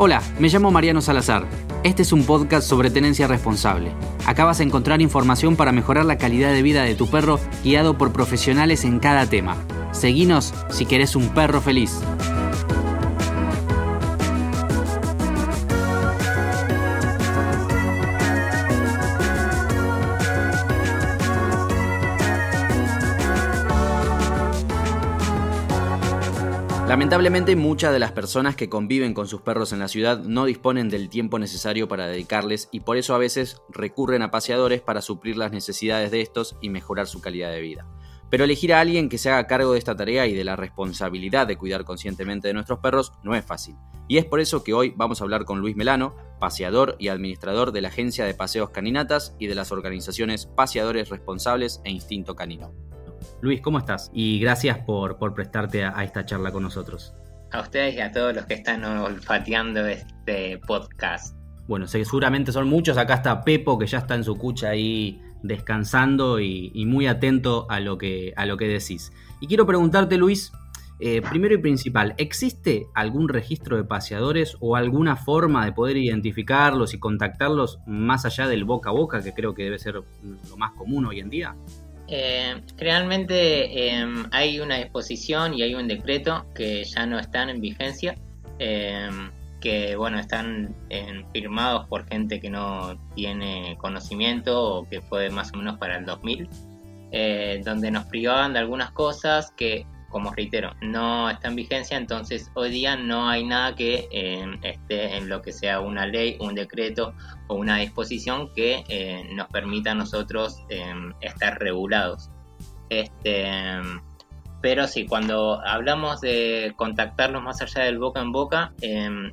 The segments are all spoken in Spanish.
Hola, me llamo Mariano Salazar. Este es un podcast sobre tenencia responsable. Acá vas a encontrar información para mejorar la calidad de vida de tu perro guiado por profesionales en cada tema. Seguinos si querés un perro feliz. Lamentablemente muchas de las personas que conviven con sus perros en la ciudad no disponen del tiempo necesario para dedicarles y por eso a veces recurren a paseadores para suplir las necesidades de estos y mejorar su calidad de vida. Pero elegir a alguien que se haga cargo de esta tarea y de la responsabilidad de cuidar conscientemente de nuestros perros no es fácil. Y es por eso que hoy vamos a hablar con Luis Melano, paseador y administrador de la Agencia de Paseos Caninatas y de las organizaciones Paseadores Responsables e Instinto Canino. Luis, ¿cómo estás? Y gracias por, prestarte a, esta charla con nosotros. A ustedes y a todos los que están olfateando este podcast. Bueno, seguramente son muchos. Acá está Pepo, que ya está en su cucha ahí descansando y, muy atento a lo, que, a lo que decís. Y quiero preguntarte, Luis, eh, primero y principal, ¿existe algún registro de paseadores o alguna forma de poder identificarlos y contactarlos más allá del boca a boca, que creo que debe ser lo más común hoy en día? Eh, realmente em, hay una disposición y hay un decreto que ya no están en vigencia, em, que bueno, están firmados por gente que no tiene conocimiento o que fue más o menos para el 2000, eh, donde nos privaban de algunas cosas que como reitero, no está en vigencia, entonces hoy día no hay nada que eh, esté en lo que sea una ley, un decreto o una disposición que eh, nos permita a nosotros eh, estar regulados. Este, pero sí, cuando hablamos de contactarlos más allá del boca en boca,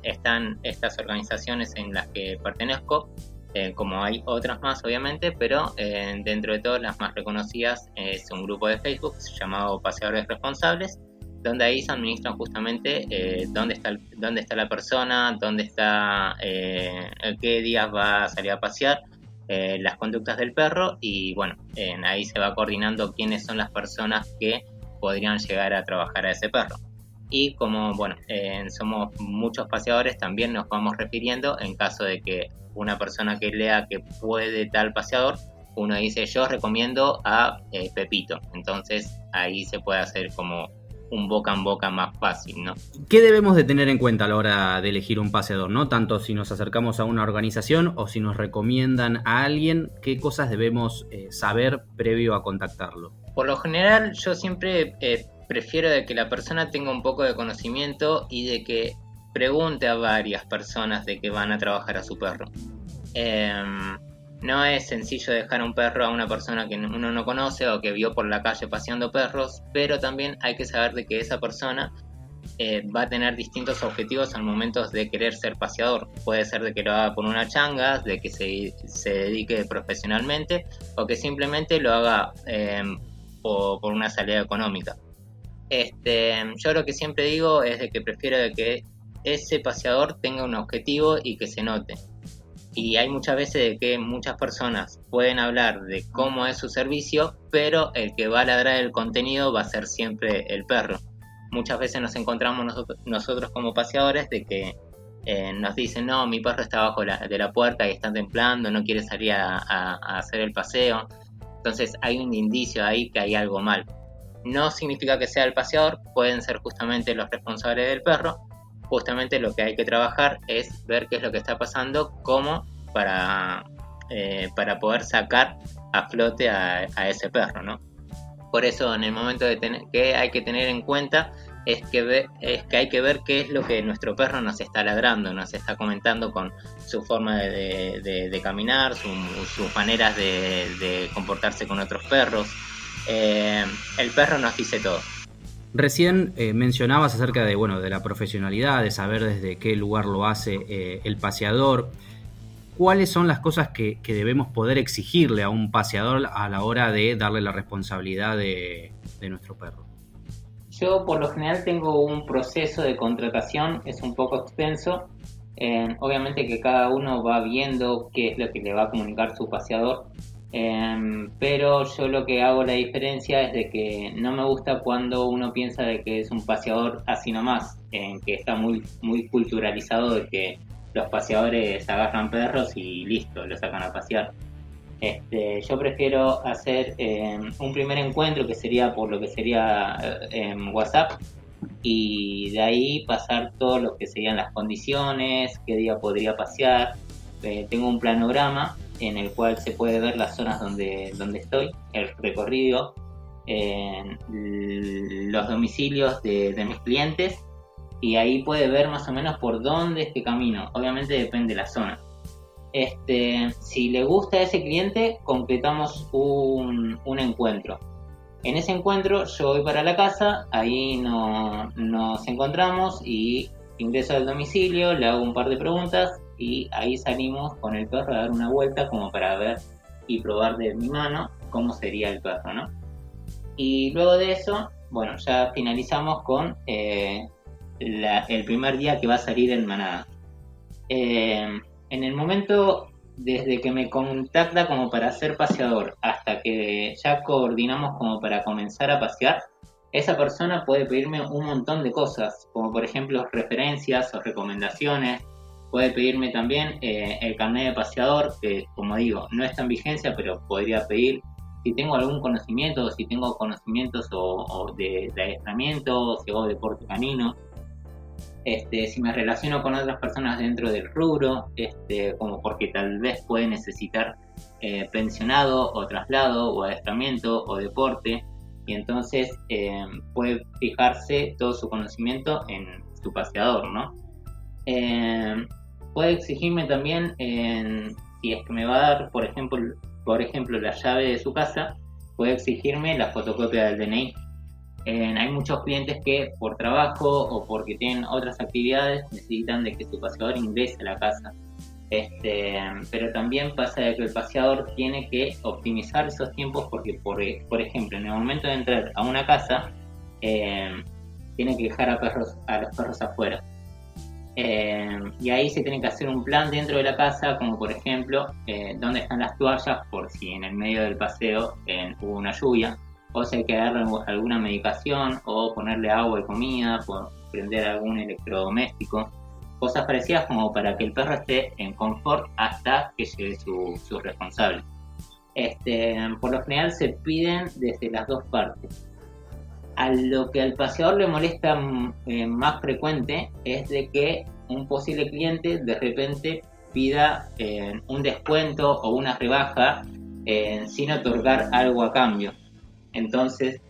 están estas organizaciones en las que pertenezco, como hay otras más obviamente, pero dentro de todas las más reconocidas es un grupo de Facebook llamado Paseadores Responsables, donde ahí se administran justamente eh, dónde, está dónde está la persona, dónde está, eh, qué días va a salir a pasear, eh, las conductas del perro y bueno, ahí se va coordinando quiénes son las personas que podrían llegar a trabajar a ese perro. Y como bueno, somos muchos paseadores, también nos vamos refiriendo en caso de que una persona que lea que puede tal paseador, uno dice yo recomiendo a Pepito. Entonces ahí se puede hacer como un boca en boca más fácil, ¿no? ¿Qué debemos de tener en cuenta a la hora de elegir un paseador, no? Tanto si nos acercamos a una organización o si nos recomiendan a alguien, ¿qué cosas debemos eh, saber previo a contactarlo? Por lo general, yo siempre eh, prefiero de que la persona tenga un poco de conocimiento y de que pregunte a varias personas de que van a trabajar a su perro. Em, no es sencillo dejar un perro a una persona que uno no conoce o que vio por la calle paseando perros, pero también hay que saber de que esa persona eh, va a tener distintos objetivos al momento de querer ser paseador. Puede ser de que lo haga por una changa, de que se, dedique profesionalmente o que simplemente lo haga em, por, por, una salida económica. Este, yo lo que siempre digo es de que prefiero de que ese paseador tenga un objetivo y que se note y hay muchas veces de que muchas personas pueden hablar de cómo es su servicio, pero el que va a ladrar el contenido va a ser siempre el perro. Muchas veces nos encontramos nosotros, como paseadores de que eh, nos dicen, no, mi perro está abajo de la puerta y está templando, no quiere salir a hacer el paseo. Entonces hay un indicio ahí que hay algo mal. No significa que sea el paseador, pueden ser justamente los responsables del perro, justamente lo que hay que trabajar es ver qué es lo que está pasando, cómo para, eh, para poder sacar a flote a, ese perro, ¿no? Por eso en el momento de tener, que hay que tener en cuenta es que, es que hay que ver qué es lo que nuestro perro nos está ladrando, nos está comentando con su forma de, caminar, sus maneras de, comportarse con otros perros. Eh, el perro nos dice todo. Recién eh, mencionabas acerca de, bueno, de la profesionalidad, de saber desde qué lugar lo hace eh, el paseador. ¿Cuáles son las cosas que, debemos poder exigirle a un paseador a la hora de darle la responsabilidad de, nuestro perro? Yo por lo general tengo un proceso de contratación, es un poco extenso. obviamente que cada uno va viendo qué es lo que le va a comunicar su paseador Em, pero yo lo que hago la diferencia es de que no me gusta cuando uno piensa de que es un paseador así nomás, en que está muy, muy culturalizado de que los paseadores agarran perros y listo, los sacan a pasear. Este, yo prefiero hacer em, un primer encuentro que sería por lo que sería en em, WhatsApp y de ahí pasar todo lo que serían las condiciones, qué día podría pasear. Eh, tengo un planograma en el cual se puede ver las zonas donde, donde estoy, el recorrido, los domicilios de, mis clientes y ahí puede ver más o menos por dónde es que camino. Obviamente depende de la zona. Este, si le gusta a ese cliente, completamos un, un encuentro. En ese encuentro yo voy para la casa, ahí no, nos encontramos y ingreso al domicilio, le hago un par de preguntas y ahí salimos con el perro a dar una vuelta como para ver y probar de mi mano cómo sería el perro, ¿no? Y luego de eso, bueno, ya finalizamos con eh, el primer día que va a salir en manada. Eh, en el momento desde que me contacta como para ser paseador hasta que ya coordinamos como para comenzar a pasear, esa persona puede pedirme un montón de cosas, como por ejemplo referencias o recomendaciones. Puede pedirme también eh, el carnet de paseador, que como digo, no está en vigencia, pero podría pedir si tengo algún conocimiento, si tengo conocimientos o, de, adiestramiento, si hago deporte canino. Este, si me relaciono con otras personas dentro del rubro, este, como porque tal vez puede necesitar eh, pensionado o traslado o adiestramiento o deporte, y entonces eh, puede fijarse todo su conocimiento en su paseador, ¿no? Eh, puede exigirme también, si es que me va a dar, por ejemplo, por ejemplo, la llave de su casa, puede exigirme la fotocopia del DNI hay muchos clientes que por trabajo o porque tienen otras actividades necesitan de que su paseador ingrese a la casa. Este, pero también pasa de que el paseador tiene que optimizar esos tiempos porque, por, por ejemplo, en el momento de entrar a una casa, eh, tiene que dejar a, perros, a los perros. Eh, y ahí se tiene que hacer un plan dentro de la casa, como por ejemplo, eh, dónde están las toallas por si en el medio del paseo hubo una lluvia o si hay que darle alguna medicación o ponerle agua y comida, prender algún electrodoméstico, cosas parecidas como para que el perro esté en confort hasta que llegue su, responsable. Este, por lo general se piden desde las dos partes. A lo que al paseador le molesta mm, eh, más frecuente es de que un posible cliente de repente pida eh, un descuento o una rebaja eh, sin otorgar algo a cambio. Entonces,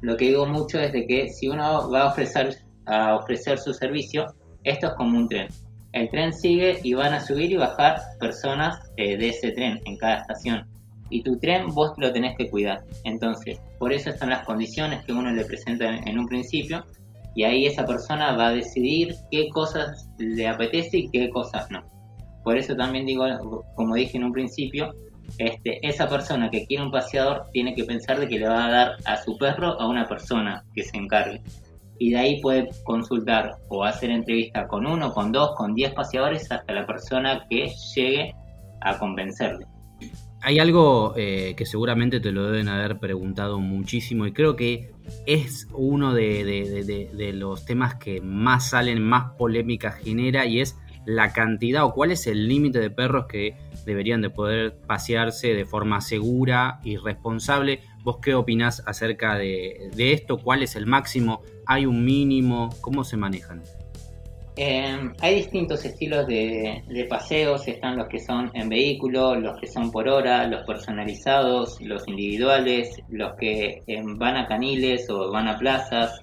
lo que digo mucho es de que si uno va a ofrecer, a ofrecer su servicio, esto es como un tren. El tren sigue y van a subir y bajar personas eh, de ese tren en cada estación. Y tu tren vos lo tenés que cuidar. Entonces, por eso están las condiciones que uno le presenta en un principio. Y ahí esa persona va a decidir qué cosas le apetece y qué cosas no. Por eso también digo, como dije en un principio, este, esa persona que quiere un paseador tiene que pensar de que le va a dar a su perro a una persona que se encargue. Y de ahí puede consultar o hacer entrevista con uno, con dos, con diez paseadores hasta la persona que llegue a convencerle. Hay algo eh, que seguramente te lo deben haber preguntado muchísimo y creo que es uno de los temas que más salen, más polémica genera y es la cantidad o cuál es el límite de perros que deberían de poder pasearse de forma segura y responsable. ¿Vos qué opinás acerca de, esto? ¿Cuál es el máximo? ¿Hay un mínimo? ¿Cómo se manejan? Em, hay distintos estilos de, paseos, están los que son en vehículo, los que son por hora, los personalizados, los individuales, los que em, van a caniles o van a plazas.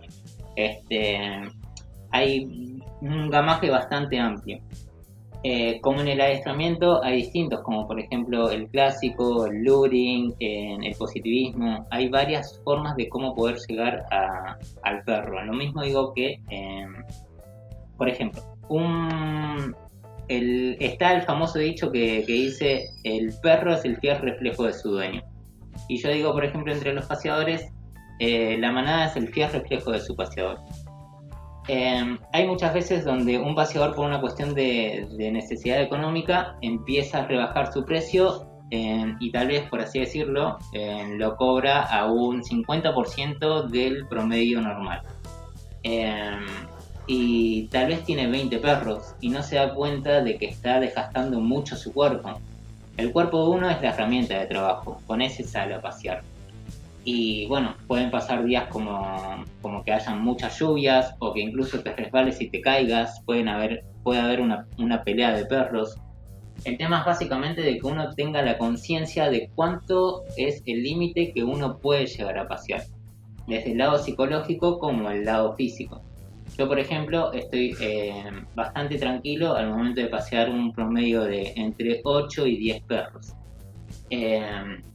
Este, hay un gamaje bastante amplio. Eh, como en el adiestramiento hay distintos, como por ejemplo el clásico, el luring, el positivismo. Hay varias formas de cómo poder llegar al perro. Lo mismo digo que, em, por ejemplo, está el famoso dicho que, dice el perro es el fiel reflejo de su dueño. Y yo digo, por ejemplo, entre los paseadores, eh, la manada es el fiel reflejo de su paseador. Em, hay muchas veces donde un paseador por una cuestión de, necesidad económica empieza a rebajar su precio y tal vez, por así decirlo, lo cobra a un 50% del promedio normal. Y tal vez tiene 20 perros y no se da cuenta de que está desgastando mucho su cuerpo. El cuerpo de uno es la herramienta de trabajo, con ese sale a pasear. Y bueno, pueden pasar días como, como que hayan muchas lluvias o que incluso te resbales y te caigas, pueden haber, puede haber una, una pelea de perros. El tema es básicamente de que uno tenga la conciencia de cuánto es el límite que uno puede llegar a pasear, desde el lado psicológico como el lado físico. Yo, por ejemplo, estoy eh, bastante tranquilo al momento de pasear un promedio de entre 8 y 10 perros. Eh,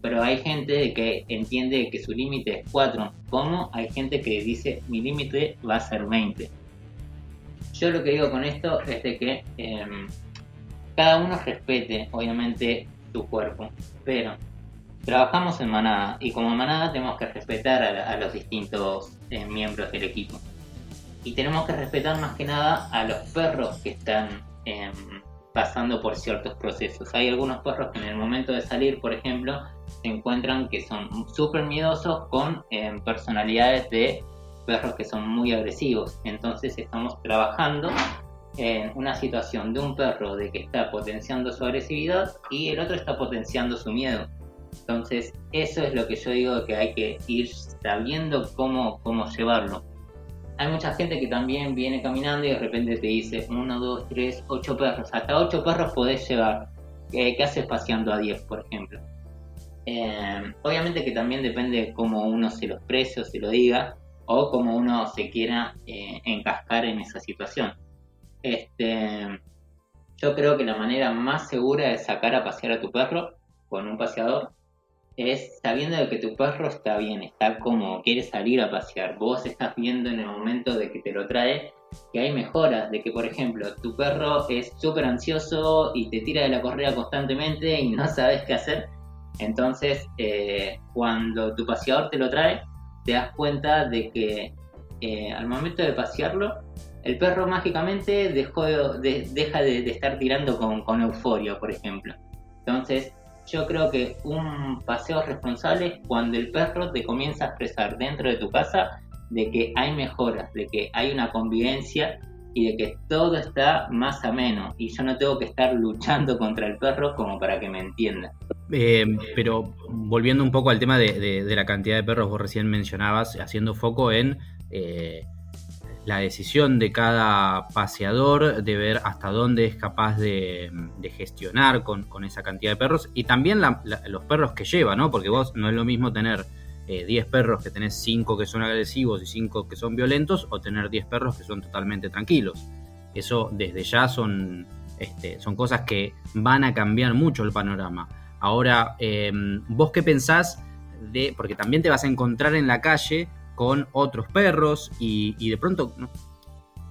pero hay gente que entiende que su límite es 4, como hay gente que dice mi límite va a ser 20. Yo lo que digo con esto es de que em, cada uno respete, obviamente, su cuerpo, pero trabajamos en manada y como manada tenemos que respetar a, los distintos eh, miembros del equipo y tenemos que respetar más que nada a los perros que están em, pasando por ciertos procesos. Hay algunos perros que en el momento de salir, por ejemplo, se encuentran que son súper miedosos con em, personalidades de perros que son muy agresivos. Entonces estamos trabajando en una situación de un perro de que está potenciando su agresividad y el otro está potenciando su miedo. Entonces eso es lo que yo digo que hay que ir sabiendo cómo, cómo llevarlo hay mucha gente que también viene caminando y de repente te dice uno, dos, tres, ocho perros. Hasta ocho perros podés llevar. ¿Qué, haces paseando a 10, por ejemplo? Eh, obviamente que también depende de cómo uno se lo exprese o se lo diga o cómo uno se quiera eh, encascar en esa situación. Este, yo creo que la manera más segura de sacar a pasear a tu perro con un paseador es sabiendo de que tu perro está bien, está como quiere salir a pasear. Vos estás viendo en el momento de que te lo trae que hay mejoras, de que por ejemplo tu perro es súper ansioso y te tira de la correa constantemente y no sabes qué hacer. Entonces eh, cuando tu paseador te lo trae, te das cuenta de que eh, al momento de pasearlo, el perro mágicamente dejó de, deja de, estar tirando con, con euforia, por ejemplo. Entonces, yo creo que un paseo responsable es cuando el perro te comienza a expresar dentro de tu casa de que hay mejoras, de que hay una convivencia y de que todo está más ameno y yo no tengo que estar luchando contra el perro como para que me entienda. Eh, pero volviendo un poco al tema de, la cantidad de perros, vos recién mencionabas, haciendo foco en eh, la decisión de cada paseador de ver hasta dónde es capaz de, gestionar con, esa cantidad de perros y también los perros que lleva, ¿no? Porque vos no es lo mismo tener 10 eh, perros que tenés 5 que son agresivos y 5 que son violentos o tener 10 perros que son totalmente tranquilos. Eso desde ya son, este, son cosas que van a cambiar mucho el panorama. Ahora, em, vos qué pensás de, porque también te vas a encontrar en la calle con otros perros y, de pronto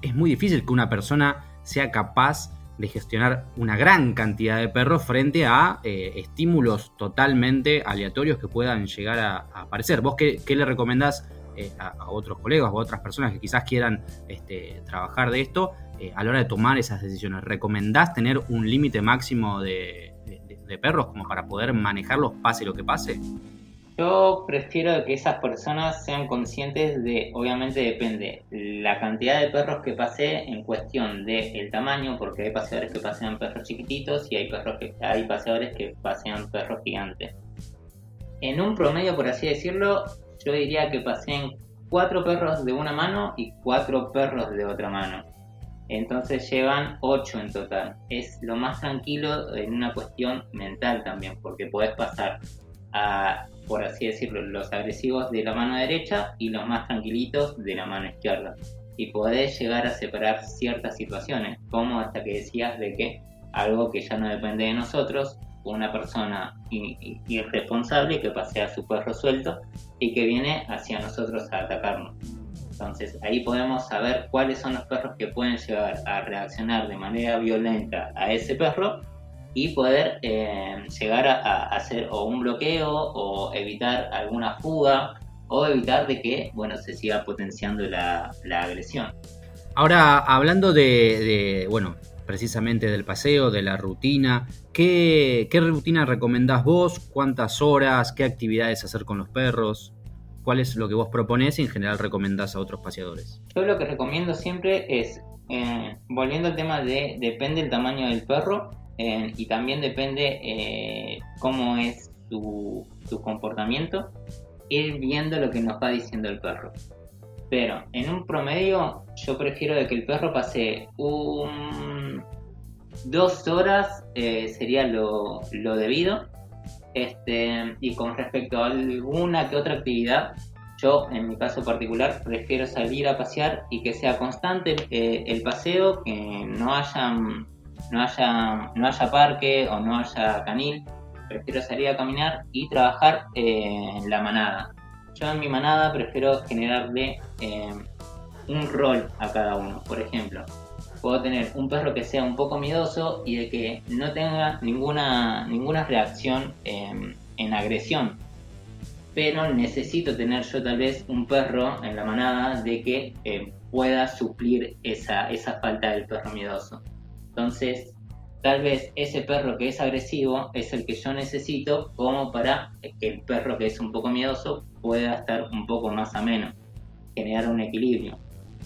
es muy difícil que una persona sea capaz de gestionar una gran cantidad de perros frente a eh, estímulos totalmente aleatorios que puedan llegar a, aparecer. ¿Vos qué, le recomendás eh, a, otros colegas o a otras personas que quizás quieran este, trabajar de esto eh, a la hora de tomar esas decisiones? ¿Recomendás tener un límite máximo de perros como para poder manejarlos pase lo que pase? Yo prefiero que esas personas sean conscientes de, obviamente depende, la cantidad de perros que pase en cuestión del el tamaño, porque hay paseadores que pasean perros chiquititos y hay, perros que, hay paseadores que pasean perros gigantes. En un promedio, por así decirlo, yo diría que paseen cuatro perros de una mano y cuatro perros de otra mano. Entonces llevan ocho en total. Es lo más tranquilo en una cuestión mental también, porque puedes pasar por así decirlo, los agresivos de la mano derecha y los más tranquilitos de la mano izquierda. Y podés llegar a separar ciertas situaciones, como hasta que decías de que algo que ya no depende de nosotros, una persona irresponsable que pasea su perro suelto y que viene hacia nosotros a atacarnos. Entonces ahí podemos saber cuáles son los perros que pueden llegar a reaccionar de manera violenta a ese perro y poder eh, llegar a, hacer o un bloqueo o evitar alguna fuga o evitar de que bueno se siga potenciando la, agresión. Ahora, hablando de, bueno, precisamente del paseo, de la rutina. ¿Qué, qué rutina recomendás vos? ¿Cuántas horas? ¿Qué actividades hacer con los perros? ¿Cuál es lo que vos proponés y en general recomendás a otros paseadores? Yo lo que recomiendo siempre es, eh, volviendo al tema de depende el tamaño del perro eh, y también depende eh, cómo es su, su comportamiento, ir viendo lo que nos va diciendo el perro. Pero en un promedio yo prefiero de que el perro pase un dos horas sería lo, lo debido este, y con respecto a alguna que otra actividad, yo en mi caso particular prefiero salir a pasear y que sea constante eh, el paseo, que no haya, no, haya, no haya parque o no haya canil. Prefiero salir a caminar y trabajar eh, en la manada. Yo en mi manada prefiero generarle eh, un rol a cada uno. Por ejemplo, puedo tener un perro que sea un poco miedoso y de que no tenga ninguna, ninguna reacción en agresión. Pero necesito tener yo tal vez un perro en la manada de que eh, pueda suplir esa, esa falta del perro miedoso. Entonces, tal vez ese perro que es agresivo es el que yo necesito como para que el perro que es un poco miedoso pueda estar un poco más ameno, generar un equilibrio.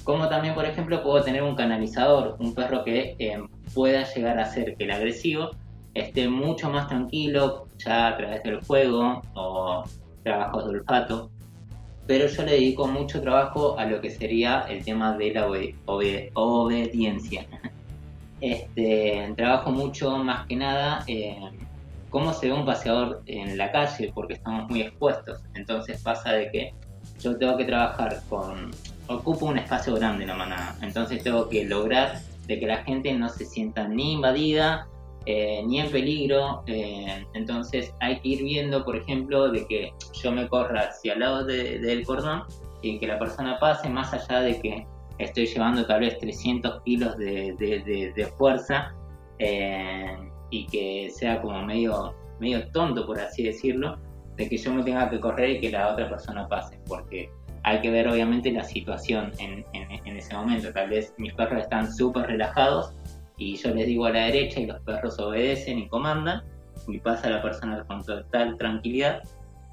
Como también, por ejemplo, puedo tener un canalizador, un perro que eh, pueda llegar a hacer que el agresivo esté mucho más tranquilo, ya a través del juego o trabajos de olfato. Pero yo le dedico mucho trabajo a lo que sería el tema de la obediencia. Este, trabajo mucho más que nada en cómo se ve un paseador en la calle, porque estamos muy expuestos. Entonces pasa de que yo tengo que trabajar con ocupo un espacio grande en la manada, entonces tengo que lograr de que la gente no se sienta ni invadida eh, ni en peligro, eh, entonces hay que ir viendo, por ejemplo, de que yo me corra hacia el lado del cordón y que la persona pase más allá de que estoy llevando tal vez 300 kilos de, fuerza eh, y que sea como medio, medio tonto, por así decirlo, de que yo me tenga que correr y que la otra persona pase, porque hay que ver obviamente la situación en, ese momento. Tal vez mis perros están súper relajados y yo les digo a la derecha y los perros obedecen y comandan y pasa la persona con total tranquilidad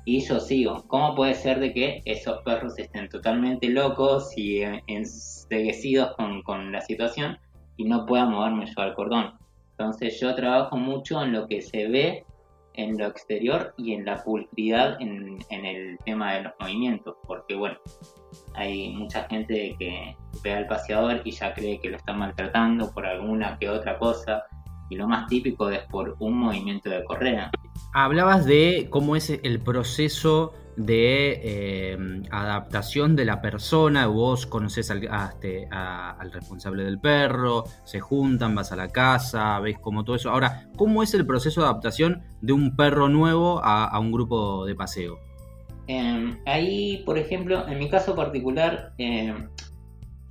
y yo sigo. ¿Cómo puede ser de que esos perros estén totalmente locos y enseguecidos con, la situación y no puedan moverme yo al cordón? Entonces yo trabajo mucho en lo que se ve en lo exterior y en la pulcridad en, el tema de los movimientos, porque bueno, hay mucha gente que ve al paseador y ya cree que lo está maltratando por alguna que otra cosa, y lo más típico es por un movimiento de correa. Hablabas de cómo es el proceso de eh, adaptación de la persona, vos conoces este, al, responsable del perro, se juntan, vas a la casa, ves como todo eso. Ahora, ¿cómo es el proceso de adaptación de un perro nuevo a, un grupo de paseo? Em, ahí, por ejemplo, en mi caso particular, em,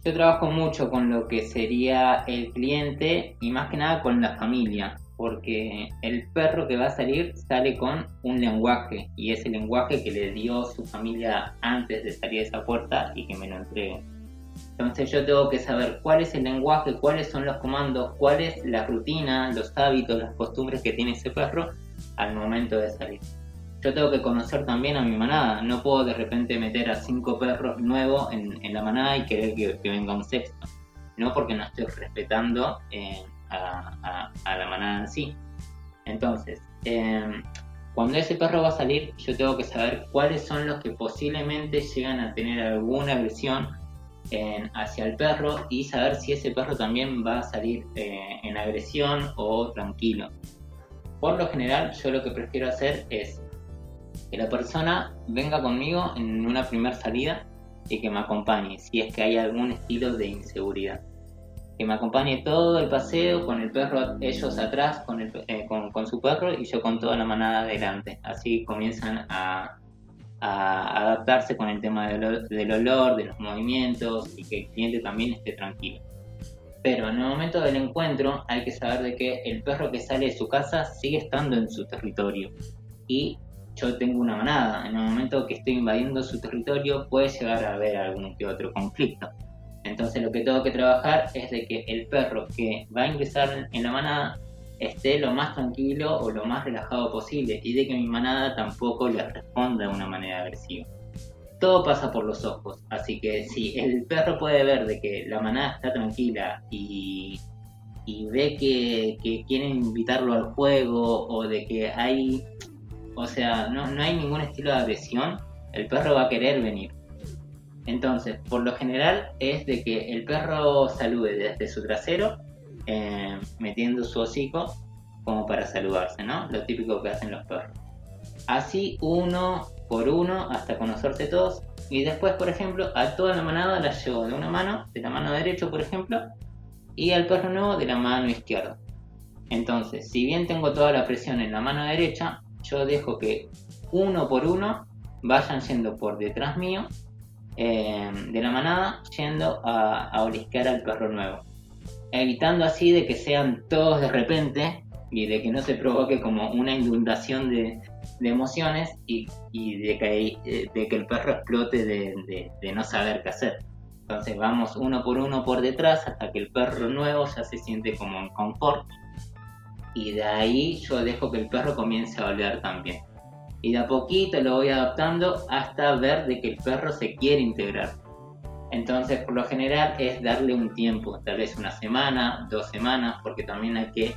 yo trabajo mucho con lo que sería el cliente y más que nada con la familia porque el perro que va a salir sale con un lenguaje y es el lenguaje que le dio su familia antes de salir de esa puerta y que me lo entregue. Entonces yo tengo que saber cuál es el lenguaje, cuáles son los comandos, cuál es la rutina, los hábitos, las costumbres que tiene ese perro al momento de salir. Yo tengo que conocer también a mi manada, no puedo de repente meter a cinco perros nuevos en, la manada y querer que, venga un sexto, no porque no estoy respetando eh, a, la manada en sí. Entonces, em, cuando ese perro va a salir, yo tengo que saber cuáles son los que posiblemente llegan a tener alguna agresión hacia el perro y saber si ese perro también va a salir eh, en agresión o tranquilo. Por lo general, yo lo que prefiero hacer es que la persona venga conmigo en una primera salida y que me acompañe si es que hay algún estilo de inseguridad que me acompañe todo el paseo con el perro, ellos atrás con, el, eh, con, su perro y yo con toda la manada adelante. Así comienzan a, adaptarse con el tema del, olor, de los movimientos y que el cliente también esté tranquilo. Pero en el momento del encuentro hay que saber de que el perro que sale de su casa sigue estando en su territorio y yo tengo una manada. En el momento que estoy invadiendo su territorio puede llegar a haber algún que otro conflicto Entonces lo que tengo que trabajar es de que el perro que va a ingresar en la manada esté lo más tranquilo o lo más relajado posible y de que mi manada tampoco le responda de una manera agresiva. Todo pasa por los ojos, así que si el perro puede ver de que la manada está tranquila y, ve que, que, quieren invitarlo al juego o de que hay, o sea, no, no hay ningún estilo de agresión, el perro va a querer venir. Entonces, por lo general es de que el perro salude desde su trasero eh, metiendo su hocico como para saludarse, ¿no? Lo típico que hacen los perros. Así uno por uno hasta conocerse todos y después, por ejemplo, a toda la manada la llevo de una mano, de la mano derecha, por ejemplo, y al perro nuevo de la mano izquierda. Entonces, si bien tengo toda la presión en la mano derecha, yo dejo que uno por uno vayan yendo por detrás mío eh, de la manada, yendo a, a olisquear al perro nuevo evitando así de que sean todos de repente y de que no se provoque como una inundación de, emociones y, de, que, eh, de, que, el perro explote de, no saber qué hacer. Entonces vamos uno por uno por detrás hasta que el perro nuevo ya se siente como en confort y de ahí yo dejo que el perro comience a oler también. Y de a poquito lo voy adaptando hasta ver de que el perro se quiere integrar. Entonces, por lo general es darle un tiempo, tal vez una semana, dos semanas, porque también hay que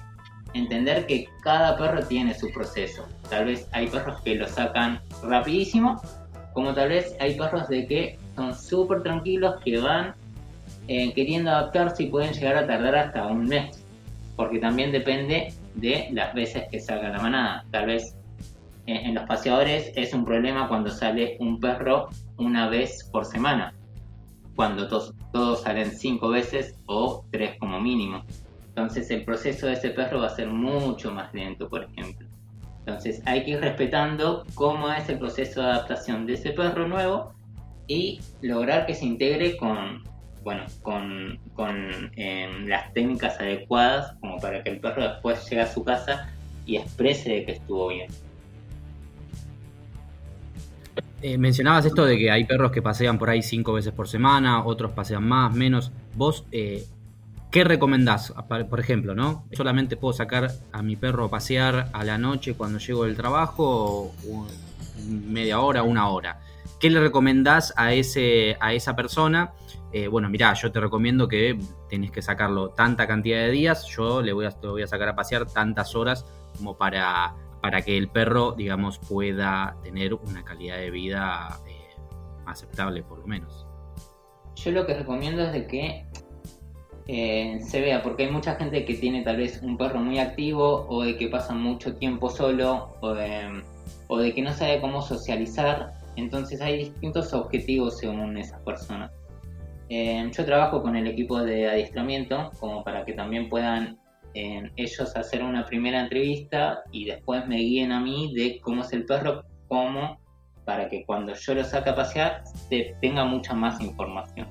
entender que cada perro tiene su proceso. Tal vez hay perros que lo sacan rapidísimo, como tal vez hay perros de que son súper tranquilos, que van eh, queriendo adaptarse y pueden llegar a tardar hasta un mes, porque también depende de las veces que salga la manada. Tal vez eh, en los paseadores es un problema cuando sale un perro una vez por semana cuando todos, salen cinco veces o tres como mínimo. Entonces el proceso de ese perro va a ser mucho más lento, por ejemplo. Entonces hay que ir respetando cómo es el proceso de adaptación de ese perro nuevo y lograr que se integre con, bueno, con, em, las técnicas adecuadas como para que el perro después llegue a su casa y exprese de que estuvo bien. Eh, mencionabas esto de que hay perros que pasean por ahí cinco veces por semana, otros pasean más, menos. Vos, eh, ¿qué recomendás? Por ejemplo, ¿no? ¿Solamente puedo sacar a mi perro a pasear a la noche cuando llego del trabajo? O media hora, una hora. ¿Qué le recomendás a, ese, a esa persona? Eh, bueno, mirá, yo te recomiendo que tenés que sacarlo tanta cantidad de días, yo le voy a, te voy a sacar a pasear tantas horas como para para que el perro, digamos, pueda tener una calidad de vida eh, aceptable, por lo menos. Yo lo que recomiendo es de que eh, se vea, porque hay mucha gente que tiene tal vez un perro muy activo o de que pasa mucho tiempo solo o de, que no sabe cómo socializar. Entonces hay distintos objetivos según esas personas. Eh, yo trabajo con el equipo de adiestramiento como para que también puedan ellos hacer una primera entrevista y después me guíen a mí de cómo es el perro, cómo, para que cuando yo lo saque a pasear se tenga mucha más información.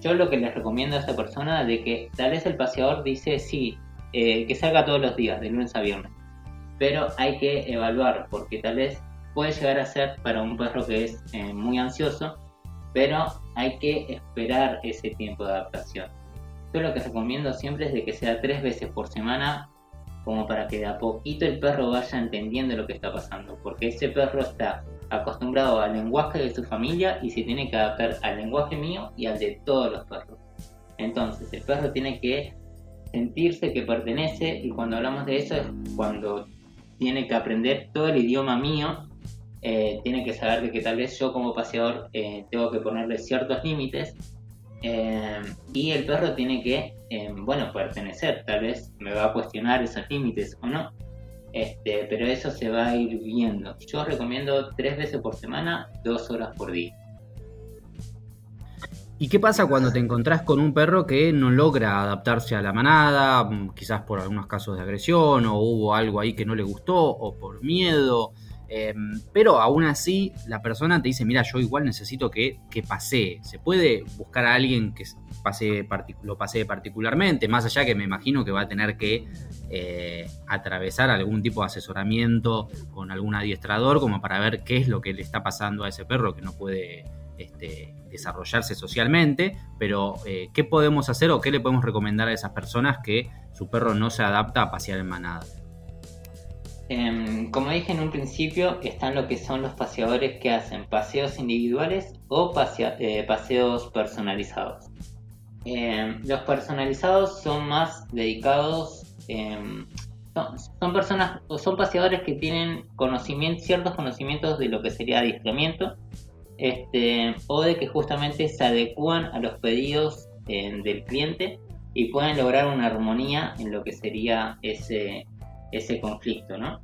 Yo lo que les recomiendo a esta persona de que tal vez el paseador dice sí, eh, que salga todos los días, de lunes a viernes, pero hay que evaluar porque tal vez puede llegar a ser para un perro que es eh, muy ansioso, pero hay que esperar ese tiempo de adaptación yo lo que recomiendo siempre es de que sea tres veces por semana, como para que de a poquito el perro vaya entendiendo lo que está pasando, porque ese perro está acostumbrado al lenguaje de su familia y se tiene que adaptar al lenguaje mío y al de todos los perros. Entonces el perro tiene que sentirse que pertenece y cuando hablamos de eso es cuando tiene que aprender todo el idioma mío, eh, tiene que saber de que tal vez yo como paseador eh, tengo que ponerle ciertos límites Em, y el perro tiene que, em, bueno, pertenecer. Tal vez me va a cuestionar esos límites o no. Este, pero eso se va a ir viendo. Yo recomiendo tres veces por semana, dos horas por día. ¿Y qué pasa cuando te encontrás con un perro que no logra adaptarse a la manada, mm, quizás por algunos casos de agresión o hubo algo ahí que no le gustó o por miedo? Em, pero aún así, la persona te dice, mira, yo igual necesito que, que pasee. ¿Se puede buscar a alguien que pase, lo pasee particularmente? Más allá que me imagino que va a tener que eh, atravesar algún tipo de asesoramiento con algún adiestrador como para ver qué es lo que le está pasando a ese perro que no puede este, desarrollarse socialmente, pero eh, ¿qué podemos hacer o qué le podemos recomendar a esas personas que su perro no se adapta a pasear en manada? Em, como dije en un principio, están lo que son los paseadores que hacen paseos individuales o eh, paseos personalizados. Em, los personalizados son más dedicados, em, son, personas o son paseadores que tienen ciertos conocimientos de lo que sería adiestramiento este, o de que justamente se adecúan a los pedidos del cliente y pueden lograr una armonía en lo que sería ese, ese conflicto, ¿no?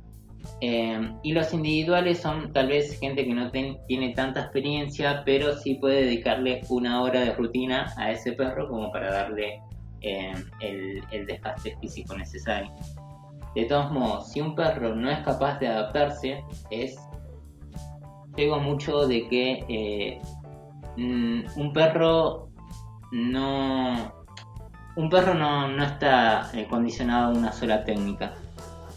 Eh, y los individuales son tal vez gente que no tiene tanta experiencia, pero sí puede dedicarle una hora de rutina a ese perro como para darle eh, el, el desgaste físico necesario. De todos modos, si un perro no es capaz de adaptarse, es digo mucho de que eh, mm, un perro no un perro no, no está condicionado a una sola técnica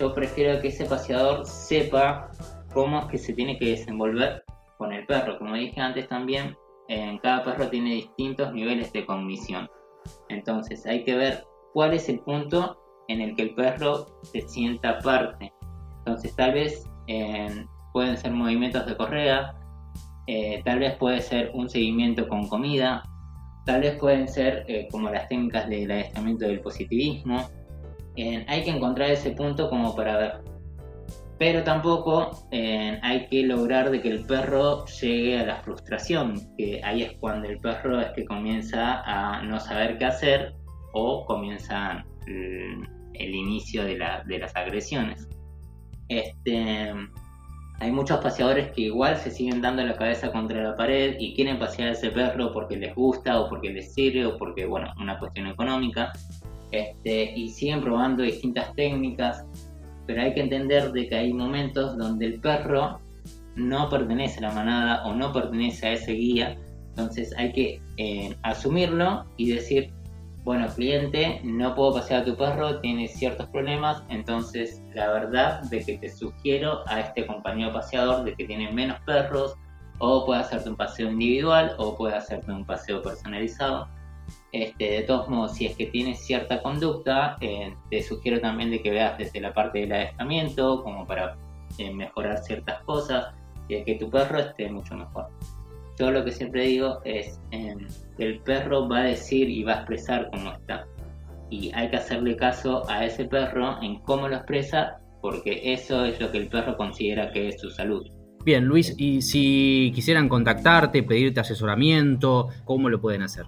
yo prefiero que ese paseador sepa cómo es que se tiene que desenvolver con el perro. Como dije antes también, en cada perro tiene distintos niveles de cognición. Entonces hay que ver cuál es el punto en el que el perro se sienta parte. Entonces tal vez pueden ser movimientos de correa, eh, tal vez puede ser un seguimiento con comida, tal vez pueden ser eh, como las técnicas del adiestramiento del positivismo, hay que encontrar ese punto como para ver. Pero tampoco hay que lograr de que el perro llegue a la frustración, que ahí es cuando el perro es que comienza a no saber qué hacer o comienza el, inicio de, las agresiones. Este, hay muchos paseadores que igual se siguen dando la cabeza contra la pared y quieren pasear a ese perro porque les gusta o porque les sirve o porque, bueno, una cuestión económica. Este, y siguen probando distintas técnicas, pero hay que entender de que hay momentos donde el perro no pertenece a la manada o no pertenece a ese guía, entonces hay que eh, asumirlo y decir, bueno, cliente, no puedo pasear a tu perro, tiene ciertos problemas, entonces la verdad de que te sugiero a este compañero paseador de que tiene menos perros, o puede hacerte un paseo individual, o puede hacerte un paseo personalizado este, de todos modos, si es que tienes cierta conducta, eh, te sugiero también de que veas desde la parte del adiestramiento, como para eh, mejorar ciertas cosas y que tu perro esté mucho mejor. Yo lo que siempre digo es que em, el perro va a decir y va a expresar cómo está. Y hay que hacerle caso a ese perro en cómo lo expresa, porque eso es lo que el perro considera que es su salud. Bien, Luis, y si quisieran contactarte, pedirte asesoramiento, ¿cómo lo pueden hacer?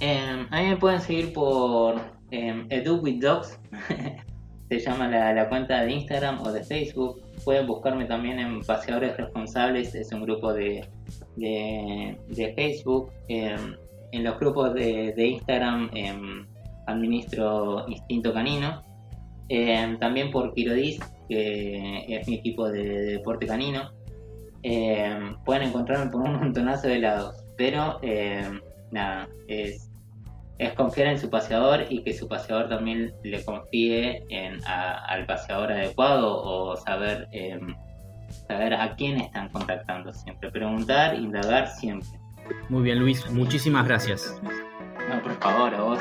Em, a mí me pueden seguir por eh, Edu with Dogs, se llama la, cuenta de Instagram o de Facebook. Pueden buscarme también en Paseadores Responsables, es un grupo de, de, Facebook. Em, en los grupos de, Instagram administro Instinto Canino. también por Quirodis, que es mi equipo de, deporte canino. pueden encontrarme por un montonazo de lados, pero nada, es es confiar en su paseador y que su paseador también le confíe en, al paseador adecuado o saber, em, saber a quién están contactando siempre. Preguntar, indagar siempre. Muy bien, Luis, muchísimas gracias. No, por favor, a vos.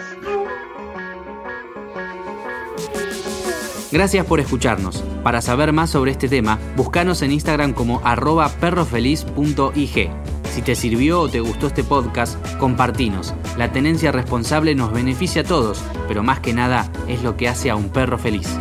Gracias por escucharnos. Para saber más sobre este tema, búscanos en Instagram como arroba perrofeliz.ig. Si te sirvió o te gustó este podcast, compartinos. La tenencia responsable nos beneficia a todos, pero más que nada es lo que hace a un perro feliz.